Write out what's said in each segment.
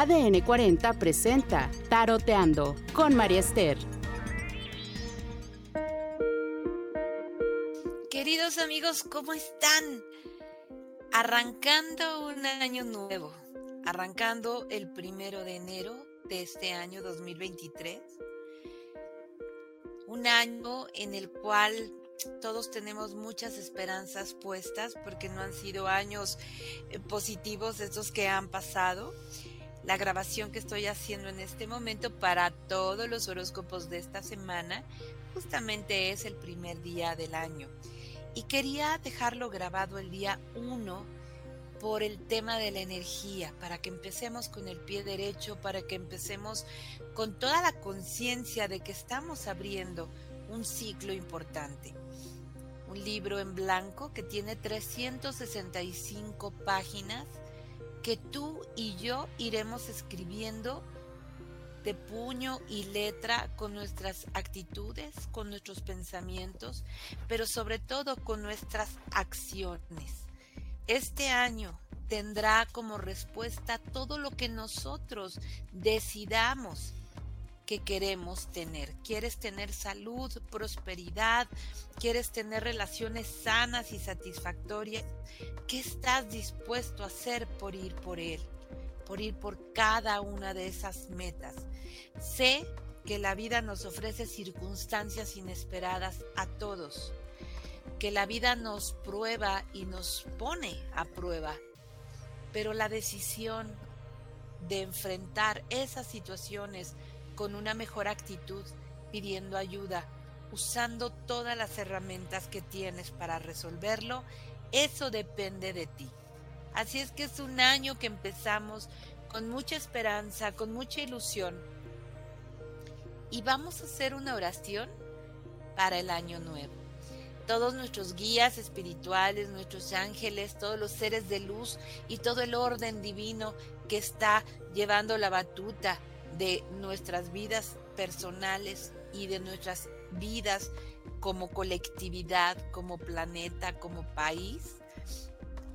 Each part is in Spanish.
ADN 40 presenta Taroteando con María Esther. Queridos amigos, ¿cómo están? Arrancando un año nuevo, arrancando el primero de enero de este año 2023. Un año en el cual todos tenemos muchas esperanzas puestas porque no han sido años eh, positivos estos que han pasado la grabación que estoy haciendo en este momento para todos los horóscopos de esta semana justamente es el primer día del año. Y quería dejarlo grabado el día 1 por el tema de la energía, para que empecemos con el pie derecho, para que empecemos con toda la conciencia de que estamos abriendo un ciclo importante. Un libro en blanco que tiene 365 páginas que tú y yo iremos escribiendo de puño y letra con nuestras actitudes, con nuestros pensamientos, pero sobre todo con nuestras acciones. Este año tendrá como respuesta todo lo que nosotros decidamos que queremos tener. ¿Quieres tener salud, prosperidad? ¿Quieres tener relaciones sanas y satisfactorias? ¿Qué estás dispuesto a hacer por ir por él? Por ir por cada una de esas metas. Sé que la vida nos ofrece circunstancias inesperadas a todos, que la vida nos prueba y nos pone a prueba, pero la decisión de enfrentar esas situaciones con una mejor actitud, pidiendo ayuda, usando todas las herramientas que tienes para resolverlo, eso depende de ti. Así es que es un año que empezamos con mucha esperanza, con mucha ilusión. Y vamos a hacer una oración para el año nuevo. Todos nuestros guías espirituales, nuestros ángeles, todos los seres de luz y todo el orden divino que está llevando la batuta de nuestras vidas personales y de nuestras vidas como colectividad, como planeta, como país,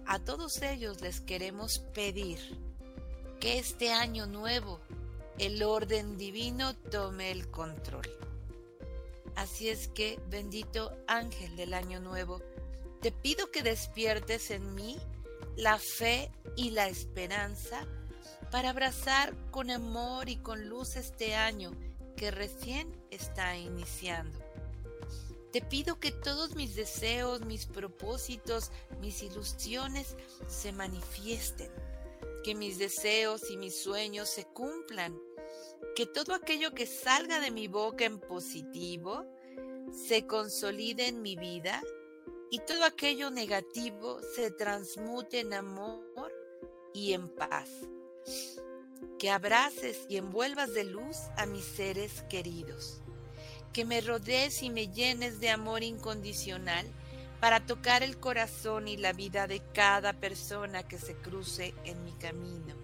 a todos ellos les queremos pedir que este año nuevo el orden divino tome el control. Así es que, bendito ángel del año nuevo, te pido que despiertes en mí la fe y la esperanza para abrazar con amor y con luz este año que recién está iniciando. Te pido que todos mis deseos, mis propósitos, mis ilusiones se manifiesten, que mis deseos y mis sueños se cumplan, que todo aquello que salga de mi boca en positivo se consolide en mi vida y todo aquello negativo se transmute en amor y en paz que abraces y envuelvas de luz a mis seres queridos, que me rodees y me llenes de amor incondicional para tocar el corazón y la vida de cada persona que se cruce en mi camino,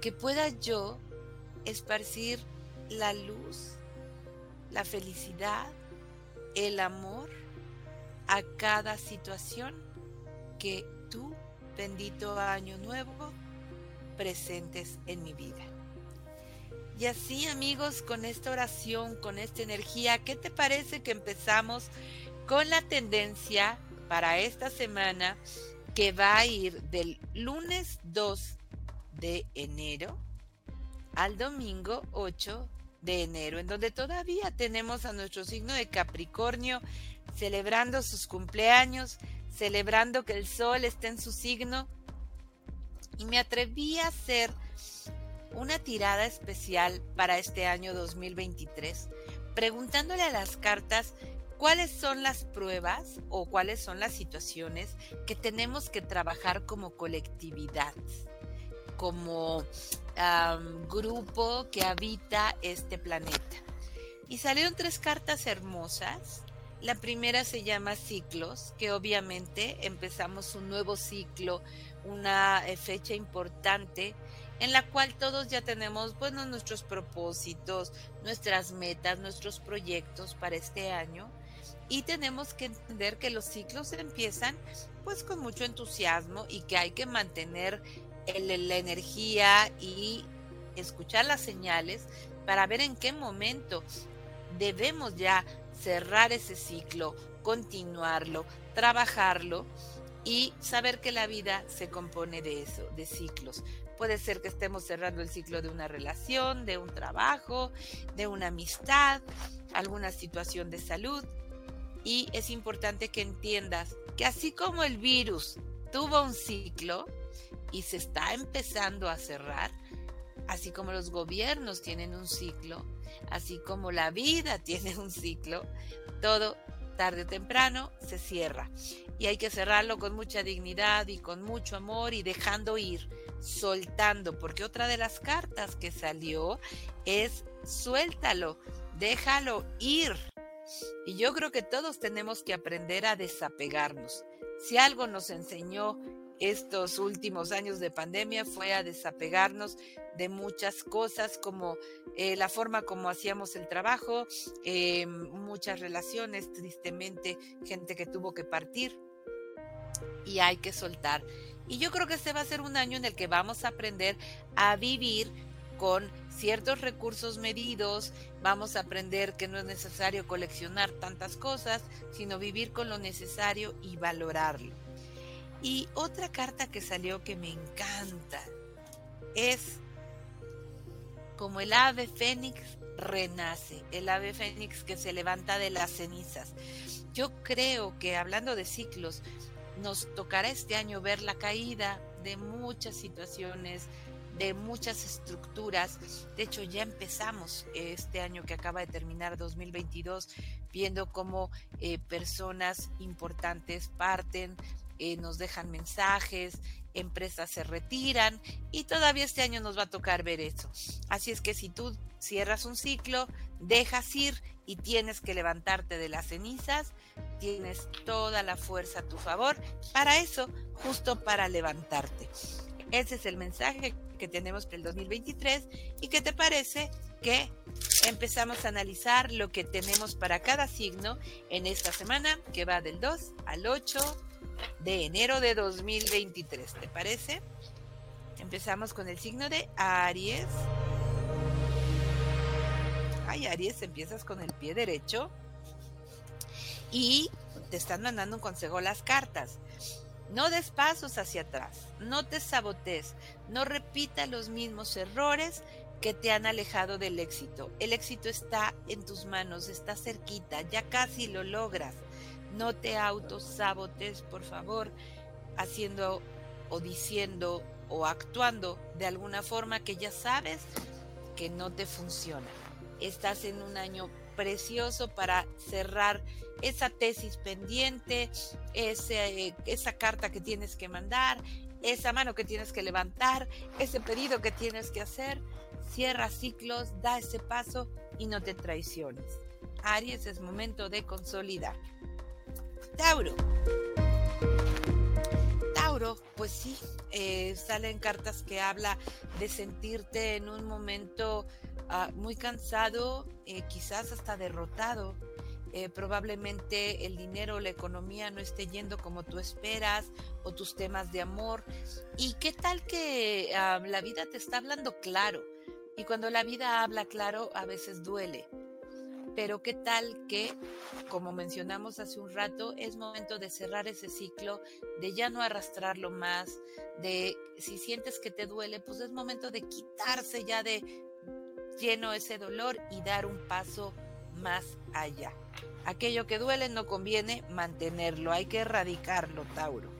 que pueda yo esparcir la luz, la felicidad, el amor a cada situación que tú, bendito año nuevo, presentes en mi vida. Y así amigos, con esta oración, con esta energía, ¿qué te parece que empezamos con la tendencia para esta semana que va a ir del lunes 2 de enero al domingo 8 de enero, en donde todavía tenemos a nuestro signo de Capricornio celebrando sus cumpleaños, celebrando que el sol está en su signo y me atreví a hacer una tirada especial para este año 2023, preguntándole a las cartas cuáles son las pruebas o cuáles son las situaciones que tenemos que trabajar como colectividad, como grupo que habita este planeta. Y salieron tres cartas hermosas. La primera se llama ciclos, que obviamente empezamos un nuevo ciclo una eh, fecha importante en la cual todos ya tenemos bueno nuestros propósitos, nuestras metas, nuestros proyectos para este año. Y tenemos que entender que los ciclos empiezan pues con mucho entusiasmo y que hay que mantener la energía y escuchar las señales para ver en qué momento debemos ya cerrar ese ciclo, continuarlo, trabajarlo y saber que la vida se compone de eso, de ciclos. Puede ser que estemos cerrando el ciclo de una relación, de un trabajo, de una amistad, alguna situación de salud. Y es importante que entiendas que así como el virus tuvo un ciclo y se está empezando a cerrar, así como los gobiernos tienen un ciclo, así como la vida tiene un ciclo, todo tarde o temprano se cierra. Y hay que cerrarlo con mucha dignidad y con mucho amor y dejando ir, soltando, porque otra de las cartas que salió es suéltalo, déjalo ir. Y yo creo que todos tenemos que aprender a desapegarnos. Si algo nos enseñó estos últimos años de pandemia fue a desapegarnos de muchas cosas como eh, la forma como hacíamos el trabajo, eh, muchas relaciones, tristemente gente que tuvo que partir y hay que soltar. Y yo creo que este va a ser un año en el que vamos a aprender a vivir con ciertos recursos medidos, vamos a aprender que no es necesario coleccionar tantas cosas, sino vivir con lo necesario y valorarlo. Y otra carta que salió que me encanta es como el ave fénix renace, el ave fénix que se levanta de las cenizas. Yo creo que hablando de ciclos, nos tocará este año ver la caída de muchas situaciones, de muchas estructuras. De hecho, ya empezamos este año que acaba de terminar 2022 viendo cómo eh, personas importantes parten, eh, nos dejan mensajes, empresas se retiran y todavía este año nos va a tocar ver eso. Así es que si tú cierras un ciclo, dejas ir y tienes que levantarte de las cenizas, tienes toda la fuerza a tu favor para eso, justo para levantarte. Ese es el mensaje que tenemos para el 2023 y qué te parece que empezamos a analizar lo que tenemos para cada signo en esta semana que va del 2 al 8 de enero de 2023. ¿Te parece? Empezamos con el signo de Aries. Ay, Aries, empiezas con el pie derecho y te están mandando un consejo las cartas. No des pasos hacia atrás, no te sabotees, no repita los mismos errores que te han alejado del éxito. El éxito está en tus manos, está cerquita, ya casi lo logras. No te autosabotes, por favor, haciendo o diciendo o actuando de alguna forma que ya sabes que no te funciona. Estás en un año precioso para cerrar esa tesis pendiente, ese, esa carta que tienes que mandar, esa mano que tienes que levantar, ese pedido que tienes que hacer. Cierra ciclos, da ese paso y no te traiciones. Aries es momento de consolidar. Tauro. Tauro, pues sí, eh, salen cartas que habla de sentirte en un momento ah, muy cansado, eh, quizás hasta derrotado. Eh, probablemente el dinero, la economía no esté yendo como tú esperas o tus temas de amor. ¿Y qué tal que ah, la vida te está hablando claro? Y cuando la vida habla claro, a veces duele. Pero qué tal que, como mencionamos hace un rato, es momento de cerrar ese ciclo, de ya no arrastrarlo más, de si sientes que te duele, pues es momento de quitarse ya de lleno ese dolor y dar un paso más allá. Aquello que duele no conviene mantenerlo, hay que erradicarlo, Tauro.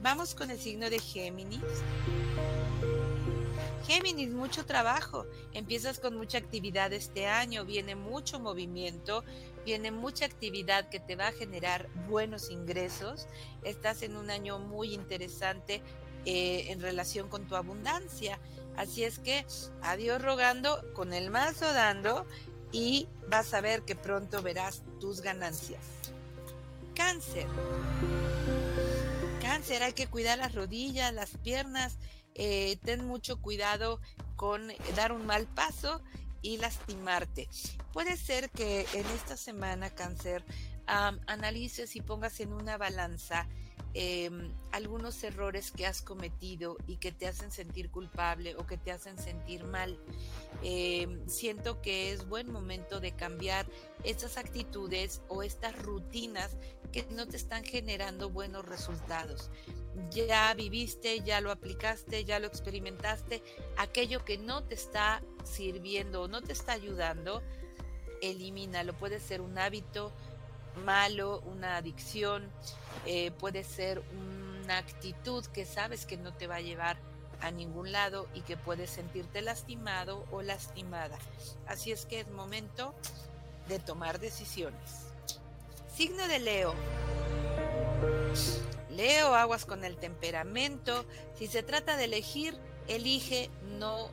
Vamos con el signo de Géminis. Géminis, mucho trabajo. Empiezas con mucha actividad este año, viene mucho movimiento, viene mucha actividad que te va a generar buenos ingresos. Estás en un año muy interesante eh, en relación con tu abundancia. Así es que adiós rogando, con el mazo dando y vas a ver que pronto verás tus ganancias. Cáncer. Cáncer, hay que cuidar las rodillas, las piernas eh, ten mucho cuidado con dar un mal paso y lastimarte. Puede ser que en esta semana, cáncer, analices y pongas en una balanza Em, algunos errores que has cometido y que te hacen sentir culpable o que te hacen sentir mal. Em, siento que es buen momento de cambiar estas actitudes o estas rutinas que no te están generando buenos resultados. Ya viviste, ya lo aplicaste, ya lo experimentaste, aquello que no te está sirviendo o no te está ayudando, elimínalo. Puede ser un hábito, malo, una adicción, eh, puede ser una actitud que sabes que no te va a llevar a ningún lado y que puedes sentirte lastimado o lastimada. Así es que es momento de tomar decisiones. Signo de Leo. Leo, aguas con el temperamento. Si se trata de elegir, elige no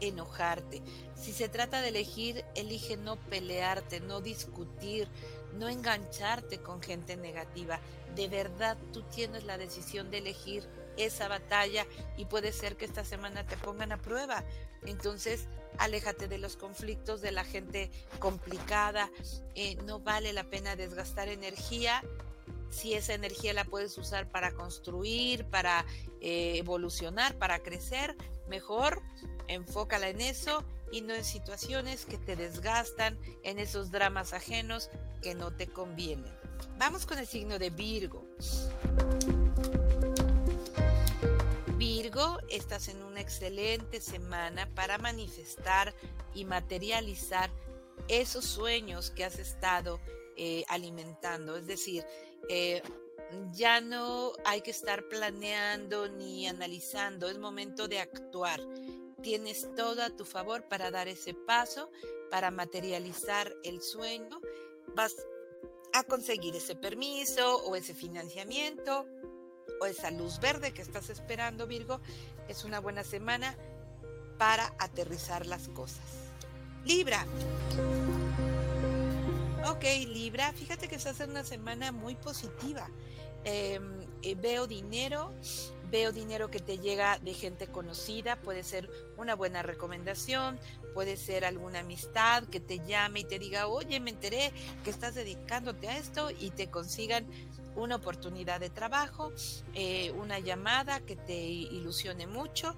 enojarte. Si se trata de elegir, elige no pelearte, no discutir, no engancharte con gente negativa. De verdad tú tienes la decisión de elegir esa batalla y puede ser que esta semana te pongan a prueba. Entonces, aléjate de los conflictos, de la gente complicada. Eh, no vale la pena desgastar energía. Si esa energía la puedes usar para construir, para eh, evolucionar, para crecer, mejor enfócala en eso y no en situaciones que te desgastan, en esos dramas ajenos que no te convienen. Vamos con el signo de Virgo. Virgo, estás en una excelente semana para manifestar y materializar esos sueños que has estado eh, alimentando. Es decir, eh, ya no hay que estar planeando ni analizando, es momento de actuar tienes todo a tu favor para dar ese paso, para materializar el sueño. Vas a conseguir ese permiso o ese financiamiento o esa luz verde que estás esperando, Virgo. Es una buena semana para aterrizar las cosas. Libra. Ok, Libra, fíjate que estás en una semana muy positiva. Em, eh, veo dinero, veo dinero que te llega de gente conocida, puede ser una buena recomendación, puede ser alguna amistad que te llame y te diga, oye, me enteré que estás dedicándote a esto y te consigan una oportunidad de trabajo, eh, una llamada que te ilusione mucho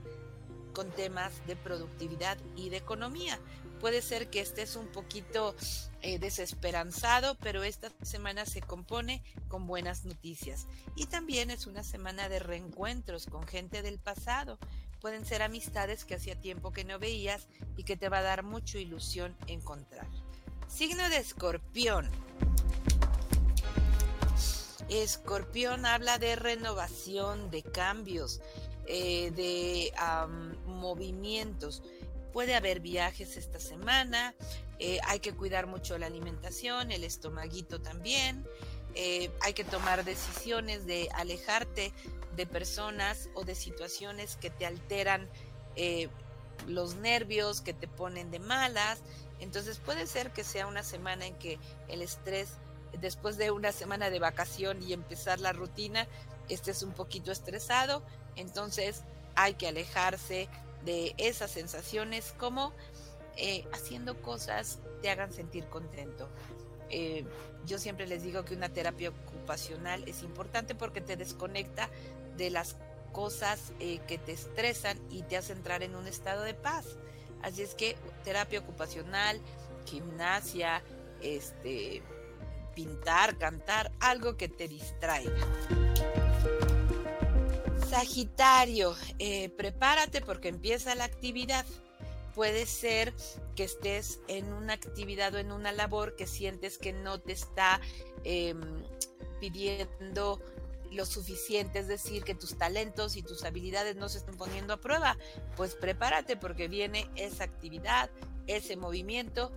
con temas de productividad y de economía. Puede ser que estés un poquito eh, desesperanzado, pero esta semana se compone con buenas noticias. Y también es una semana de reencuentros con gente del pasado. Pueden ser amistades que hacía tiempo que no veías y que te va a dar mucha ilusión encontrar. Signo de escorpión. Escorpión habla de renovación, de cambios, eh, de movimientos. Puede haber viajes esta semana, eh, hay que cuidar mucho la alimentación, el estomaguito también. Eh, hay que tomar decisiones de alejarte de personas o de situaciones que te alteran eh, los nervios, que te ponen de malas. Entonces puede ser que sea una semana en que el estrés, después de una semana de vacación y empezar la rutina, estés un poquito estresado. Entonces hay que alejarse de esas sensaciones como eh, haciendo cosas te hagan sentir contento. Eh, yo siempre les digo que una terapia ocupacional es importante porque te desconecta de las cosas eh, que te estresan y te hace entrar en un estado de paz. Así es que terapia ocupacional, gimnasia, este, pintar, cantar, algo que te distraiga. Sagitario, eh, prepárate porque empieza la actividad. Puede ser que estés en una actividad o en una labor que sientes que no te está em, pidiendo lo suficiente, es decir, que tus talentos y tus habilidades no se estén poniendo a prueba. Pues prepárate porque viene esa actividad, ese movimiento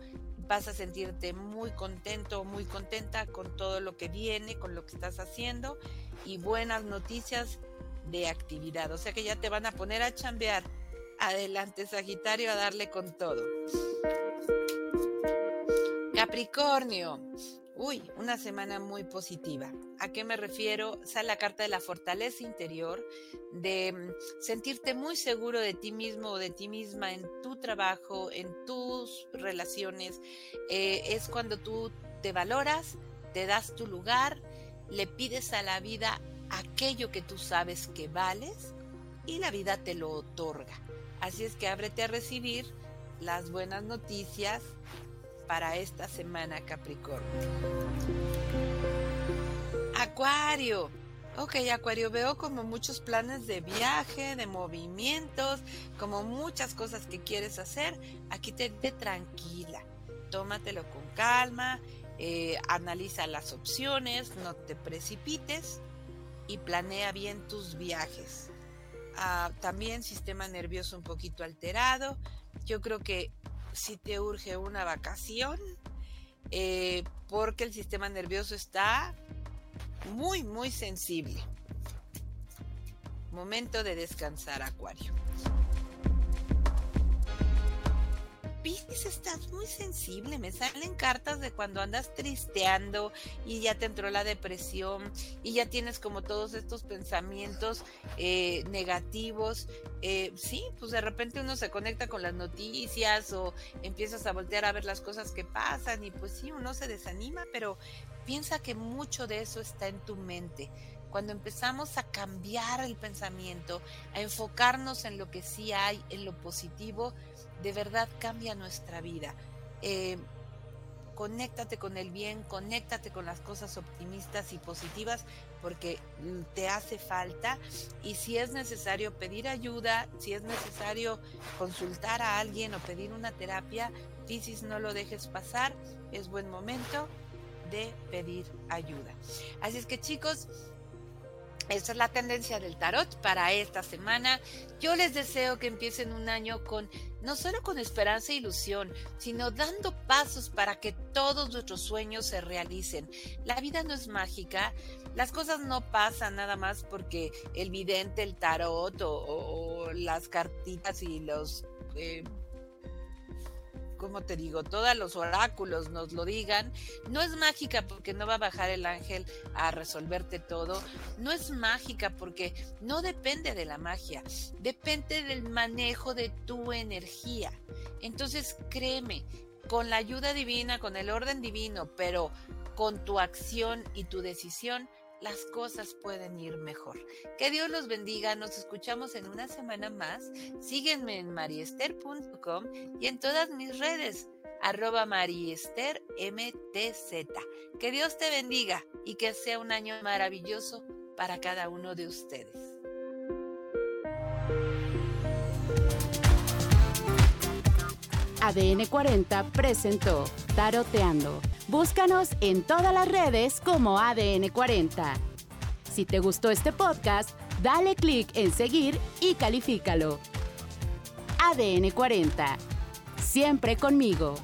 vas a sentirte muy contento, muy contenta con todo lo que viene, con lo que estás haciendo y buenas noticias de actividad. O sea que ya te van a poner a chambear. Adelante, Sagitario, a darle con todo. Capricornio. Uy, una semana muy positiva. ¿A qué me refiero? Sale la carta de la fortaleza interior, de mm, sentirte muy seguro de ti mismo o de ti misma en tu trabajo, en tus relaciones. Eh, es cuando tú te valoras, te das tu lugar, le pides a la vida aquello que tú sabes que vales y la vida te lo otorga. Así es que ábrete a recibir las buenas noticias para esta semana Capricornio. Acuario. Ok, Acuario, veo como muchos planes de viaje, de movimientos, como muchas cosas que quieres hacer. Aquí te, tranquila, tómatelo con calma, eh, analiza las opciones, no te precipites y planea bien tus viajes. Ah, también sistema nervioso un poquito alterado. Yo creo que si te urge una vacación, eh, porque el sistema nervioso está muy, muy sensible. Momento de descansar, Acuario. Estás muy sensible. Me salen cartas de cuando andas tristeando y ya te entró la depresión y ya tienes como todos estos pensamientos eh, negativos. Eh, sí, pues de repente uno se conecta con las noticias o empiezas a voltear a ver las cosas que pasan y pues sí, uno se desanima, pero piensa que mucho de eso está en tu mente cuando empezamos a cambiar el pensamiento, a enfocarnos en lo que sí hay, en lo positivo, de verdad cambia nuestra vida. Eh, conéctate con el bien, conéctate con las cosas optimistas y positivas porque te hace falta y si es necesario pedir ayuda, si es necesario consultar a alguien o pedir una terapia, Piscis no lo dejes pasar, es buen momento de pedir ayuda. Así es que chicos, esta es la tendencia del tarot para esta semana. Yo les deseo que empiecen un año con no solo con esperanza e ilusión, sino dando pasos para que todos nuestros sueños se realicen. La vida no es mágica, las cosas no pasan nada más porque el vidente, el tarot o, las cartitas y los eh, como te digo, todos los oráculos nos lo digan, no es mágica porque no va a bajar el ángel a resolverte todo, no es mágica porque no depende de la magia, depende del manejo de tu energía. Entonces créeme, con la ayuda divina, con el orden divino, pero con tu acción y tu decisión, las cosas pueden ir mejor. Que Dios los bendiga, nos escuchamos en una semana más. Síguenme en mariester.com y en todas mis redes, arroba mariestermtz. Que Dios te bendiga y que sea un año maravilloso para cada uno de ustedes. ADN 40 presentó Taroteando Búscanos en todas las redes como ADN40. Si te gustó este podcast, dale clic en seguir y califícalo. ADN40. Siempre conmigo.